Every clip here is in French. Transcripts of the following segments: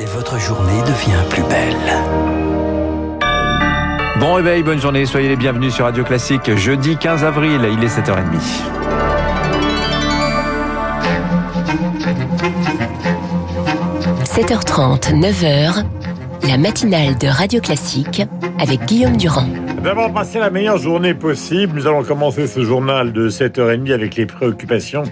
et votre journée devient plus belle. Bon réveil, bonne journée, soyez les bienvenus sur Radio Classique. Jeudi 15 avril, il est 7h30. – 7h30, 9h, la matinale de Radio Classique avec Guillaume Durand. D'avoir passé la meilleure journée possible, nous allons commencer ce journal de 7h30 avec les préoccupations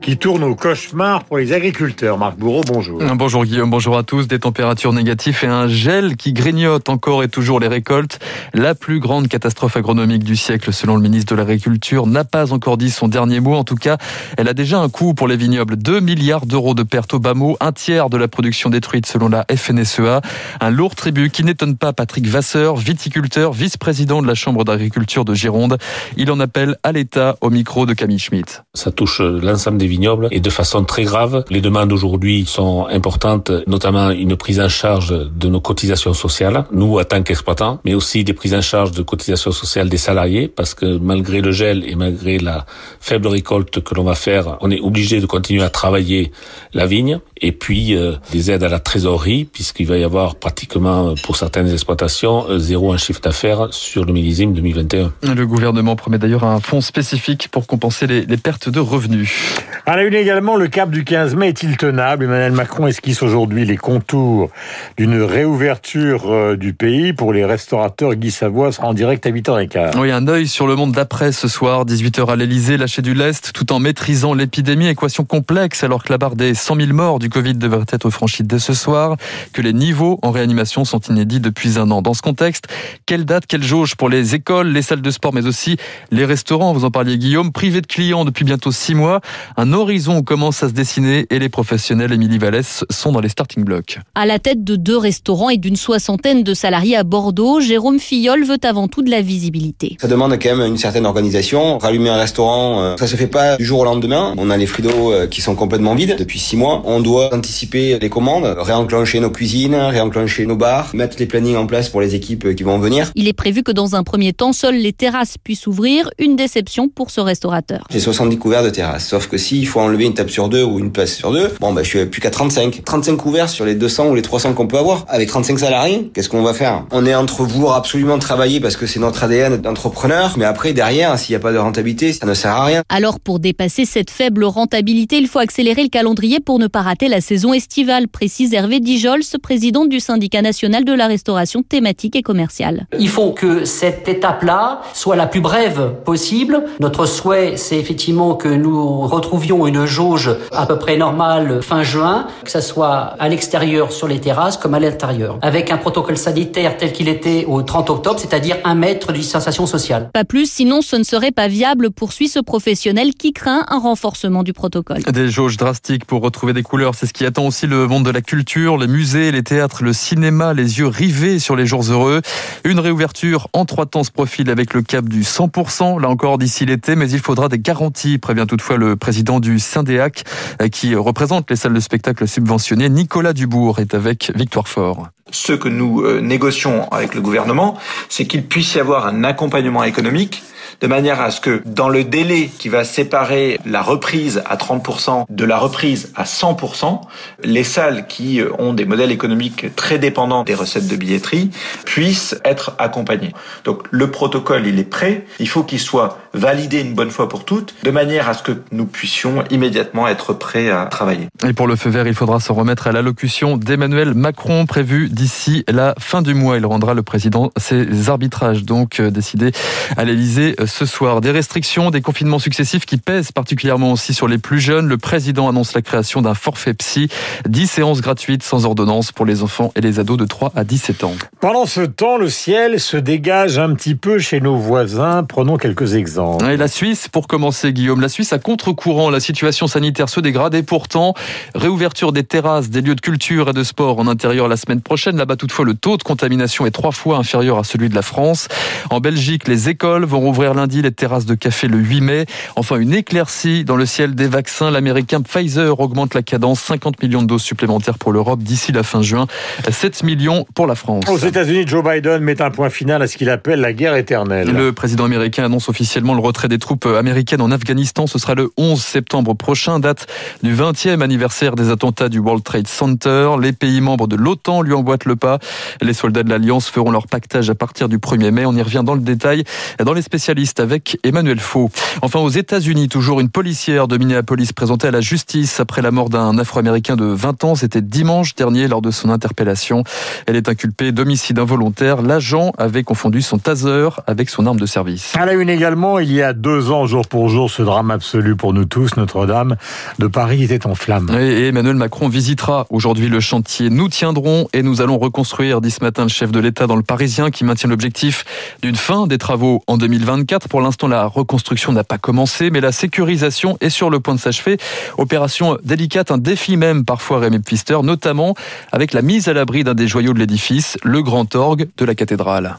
qui tournent au cauchemar pour les agriculteurs. Marc Bourreau, bonjour. Bonjour Guillaume, bonjour à tous. Des températures négatives et un gel qui grignote encore et toujours les récoltes. La plus grande catastrophe agronomique du siècle, selon le ministre de l'Agriculture, n'a pas encore dit son dernier mot. En tout cas, elle a déjà un coût pour les vignobles. 2 milliards d'euros de pertes au bas mot, un tiers de la production détruite selon la FNSEA. Un lourd tribut qui n'étonne pas Patrick Vasseur, viticulteur, vice-président de la Chambre d'agriculture de Gironde. Il en appelle à l'État au micro de Camille Schmitt. Ça touche l'ensemble des vignobles et de façon très grave. Les demandes aujourd'hui sont importantes, notamment une prise en charge de nos cotisations sociales, nous en tant qu'exploitants, mais aussi des prises en charge de cotisations sociales des salariés, parce que malgré le gel et malgré la faible récolte que l'on va faire, on est obligé de continuer à travailler la vigne. Et puis euh, des aides à la trésorerie, puisqu'il va y avoir pratiquement pour certaines exploitations zéro en chiffre d'affaires sur le millésime 2021. Le gouvernement promet d'ailleurs un fonds spécifique pour compenser les, les pertes de revenus. À la une également, le cap du 15 mai est-il tenable? Emmanuel Macron esquisse aujourd'hui les contours d'une réouverture euh, du pays pour les restaurateurs. Guy Savoie sera en direct à 8h15. Oui, un œil sur le monde d'après ce soir, 18h à l'Elysée, lâcher du lest, tout en maîtrisant l'épidémie. Équation complexe alors que la barre des 100 000 morts du Covid devrait être franchie dès ce soir, que les niveaux en réanimation sont inédits depuis un an. Dans ce contexte, quelle date, quelle jauge pour les écoles, les salles de sport, mais aussi les restaurants. Vous en parliez, Guillaume, privés de clients depuis bientôt six mois. Un horizon commence à se dessiner et les professionnels, Émilie Vallès, sont dans les starting blocks. À la tête de deux restaurants et d'une soixantaine de salariés à Bordeaux, Jérôme Fillol veut avant tout de la visibilité. Ça demande quand même une certaine organisation. Rallumer un restaurant, euh, ça se fait pas du jour au lendemain. On a les fridos euh, qui sont complètement vides depuis six mois. On doit anticiper les commandes, réenclencher nos cuisines, réenclencher nos bars, mettre les plannings en place pour les équipes qui vont venir. Il est prévu que dans un premier temps, seules les terrasses puissent ouvrir. Une déception pour ce restaurateur. J'ai 70 couverts de terrasse. Sauf que s'il faut enlever une table sur deux ou une place sur deux, bon, bah, je suis plus qu'à 35. 35 couverts sur les 200 ou les 300 qu'on peut avoir. Avec 35 salariés, qu'est-ce qu'on va faire? On est entre vouloir absolument travailler parce que c'est notre ADN d'entrepreneur, mais après, derrière, s'il n'y a pas de rentabilité, ça ne sert à rien. Alors, pour dépasser cette faible rentabilité, il faut accélérer le calendrier pour ne pas rater la saison estivale, précise Hervé Dijols, président du syndicat national de la restauration thématique et commerciale. Il faut que cette étape-là soit la plus brève possible. Notre souhait, c'est effectivement que nous retrouvions une jauge à peu près normale fin juin, que ça soit à l'extérieur sur les terrasses comme à l'intérieur, avec un protocole sanitaire tel qu'il était au 30 octobre, c'est-à-dire un mètre de distanciation sociale. Pas plus, sinon ce ne serait pas viable, poursuit ce professionnel qui craint un renforcement du protocole. Des jauges drastiques pour retrouver des couleurs, c'est ce qui attend aussi le monde de la culture, les musées, les théâtres, le cinéma, les yeux rivés sur les jours heureux. Une réouverture en trois temps se profile avec le cap du 100%, là encore d'ici l'été, mais il faudra des garanties, prévient toutefois le président du Syndéac qui représente les salles de spectacle subventionnées. Nicolas Dubourg est avec Victoire Fort. Ce que nous euh, négocions avec le gouvernement, c'est qu'il puisse y avoir un accompagnement économique de manière à ce que dans le délai qui va séparer la reprise à 30% de la reprise à 100%, les salles qui euh, ont des modèles économiques très dépendants des recettes de billetterie puissent être accompagnées. Donc le protocole, il est prêt, il faut qu'il soit validé une bonne fois pour toutes, de manière à ce que nous puissions immédiatement être prêts à travailler. Et pour le feu vert, il faudra se remettre à l'allocution d'Emmanuel Macron prévue d'ici la fin du mois. Il rendra le président ses arbitrages donc euh, décidés à l'Elysée ce soir. Des restrictions, des confinements successifs qui pèsent particulièrement aussi sur les plus jeunes. Le président annonce la création d'un forfait psy, 10 séances gratuites sans ordonnance pour les enfants et les ados de 3 à 17 ans. Pendant ce temps, le ciel se dégage un petit peu chez nos voisins. Prenons quelques exemples. Et la Suisse, pour commencer, Guillaume, la Suisse à contre-courant, la situation sanitaire se dégrade et pourtant, réouverture des terrasses, des lieux de culture et de sport en intérieur la semaine prochaine. Là-bas, toutefois, le taux de contamination est trois fois inférieur à celui de la France. En Belgique, les écoles vont rouvrir rouvrir lundi les terrasses de café le 8 mai. Enfin, une éclaircie dans le ciel des vaccins. L'américain Pfizer augmente la cadence. 50 millions de doses supplémentaires pour l'Europe d'ici la fin juin. 7 millions pour la France. Aux États-Unis, Joe Biden met un point final à ce qu'il appelle la guerre éternelle. Le président américain annonce officiellement le retrait des troupes américaines en Afghanistan. Ce sera le 11 septembre prochain, date du 20e anniversaire des attentats du World Trade Center. Les pays membres de l'OTAN lui emboîtent le pas. Les soldats de l'Alliance feront leur pactage à partir du 1er mai. On y revient dans le détail dans les spécialistes avec Emmanuel Faux. Enfin, aux États-Unis, toujours une policière de Minneapolis présentée à la justice après la mort d'un Afro-Américain de 20 ans. C'était dimanche dernier lors de son interpellation. Elle est inculpée d'homicide involontaire. L'agent avait confondu son taser avec son arme de service. À la une également, il y a deux ans, jour pour jour, ce drame absolu pour nous tous, Notre-Dame de Paris était en flammes. Et Emmanuel Macron visitera aujourd'hui le chantier. Nous tiendrons et nous allons reconstruire, dit ce matin le chef de l'État dans le Parisien, qui maintient l'objectif d'une fin des travaux en 2024. Pour l'instant, la reconstruction n'a pas commencé, mais la sécurisation est sur le point de s'achever. Opération délicate, un défi même parfois Rémi Pfister, notamment avec la mise à l'abri d'un des joyaux de l'édifice, le grand orgue de la cathédrale.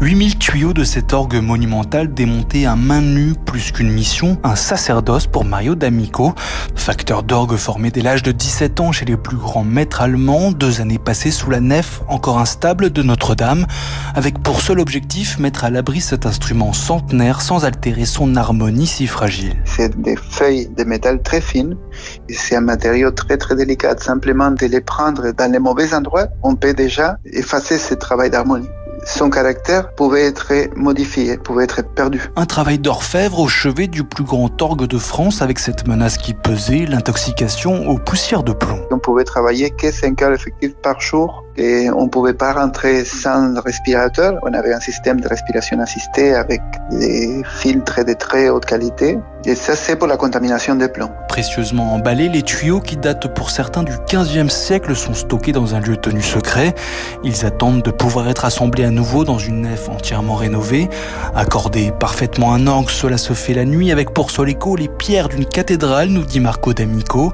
8000 tuyaux de cet orgue monumental démonté à main nue plus qu'une mission, un sacerdoce pour Mario D'Amico. Facteur d'orgue formé dès l'âge de 17 ans chez les plus grands maîtres allemands, deux années passées sous la nef encore instable de Notre-Dame, avec pour seul objectif mettre à l'abri cet instrument centenaire sans altérer son harmonie si fragile. C'est des feuilles de métal très fines, c'est un matériau très très délicat. Simplement de les prendre dans les mauvais endroits, on peut déjà effacer ce travail d'harmonie son caractère pouvait être modifié, pouvait être perdu. Un travail d'orfèvre au chevet du plus grand orgue de France avec cette menace qui pesait, l'intoxication aux poussières de plomb. On pouvait travailler que 5 heures effectives par jour et on pouvait pas rentrer sans respirateur. On avait un système de respiration assistée avec des filtres de très haute qualité. Et ça, c'est pour la contamination des plombs. Précieusement emballés, les tuyaux qui datent pour certains du 15e siècle sont stockés dans un lieu tenu secret. Ils attendent de pouvoir être assemblés à nouveau dans une nef entièrement rénovée. Accorder parfaitement un angle, cela se fait la nuit avec pour seul écho les pierres d'une cathédrale, nous dit Marco D'Amico.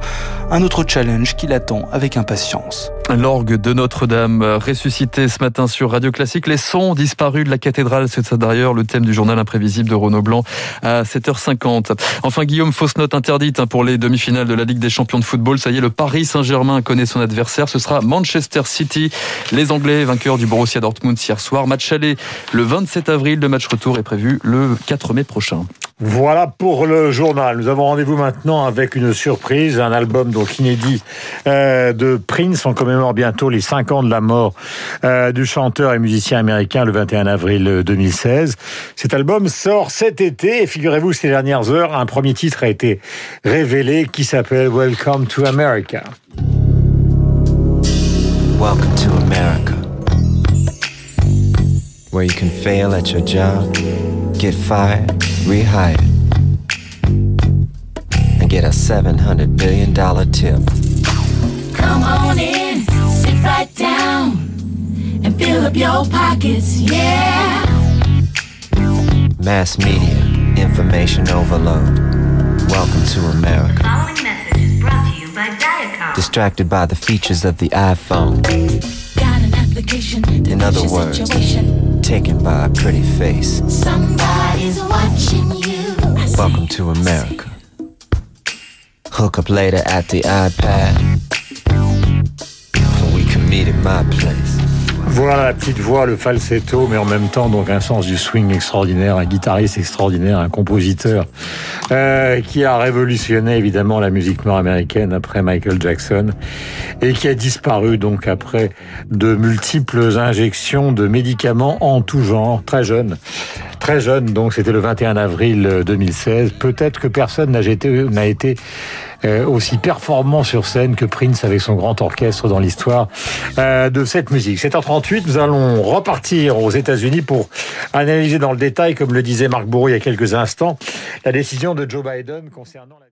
Un autre challenge qui l'attend avec impatience. L'orgue de Notre-Dame ressuscité ce matin sur Radio Classique. Les sons disparus de la cathédrale, c'est d'ailleurs le thème du journal imprévisible de Renaud Blanc à 7h50. Enfin, Guillaume, fausse note interdite hein, pour les demi-finales de la Ligue des champions de football. Ça y est, le Paris Saint-Germain connaît son adversaire. Ce sera Manchester City. Les Anglais, vainqueurs du Borussia Dortmund hier soir. Match aller le 27 avril. Le match retour est prévu le 4 mai prochain. Voilà pour le journal. Nous avons rendez-vous maintenant avec une surprise, un album donc inédit euh, de Prince. On commémore bientôt les 5 ans de la mort euh, du chanteur et musicien américain le 21 avril 2016. Cet album sort cet été et figurez-vous ces dernières heures, un premier titre a été révélé qui s'appelle Welcome to America. Welcome to America. Where you can fail at your job, get fired, rehired, and get a $700 billion tip. Come on in, sit right down, and fill up your pockets, yeah. Mass media, information overload. Welcome to America. Following message is brought to you by Diacom. Distracted by the features of the iPhone. Got an application to In other words, situation. taken by a pretty face. Somebody's Welcome to America. Hook up later at the iPad. We can meet at my place. Voilà la petite voix, le falsetto, mais en même temps donc un sens du swing extraordinaire, un guitariste extraordinaire, un compositeur euh, qui a révolutionné évidemment la musique nord-américaine après Michael Jackson et qui a disparu donc après de multiples injections de médicaments en tout genre, très jeune. Très jeune, donc c'était le 21 avril 2016. Peut-être que personne n'a été, n'a été euh, aussi performant sur scène que Prince avec son grand orchestre dans l'histoire euh, de cette musique. 7h38, nous allons repartir aux États-Unis pour analyser dans le détail, comme le disait Marc Bourreau il y a quelques instants, la décision de Joe Biden concernant la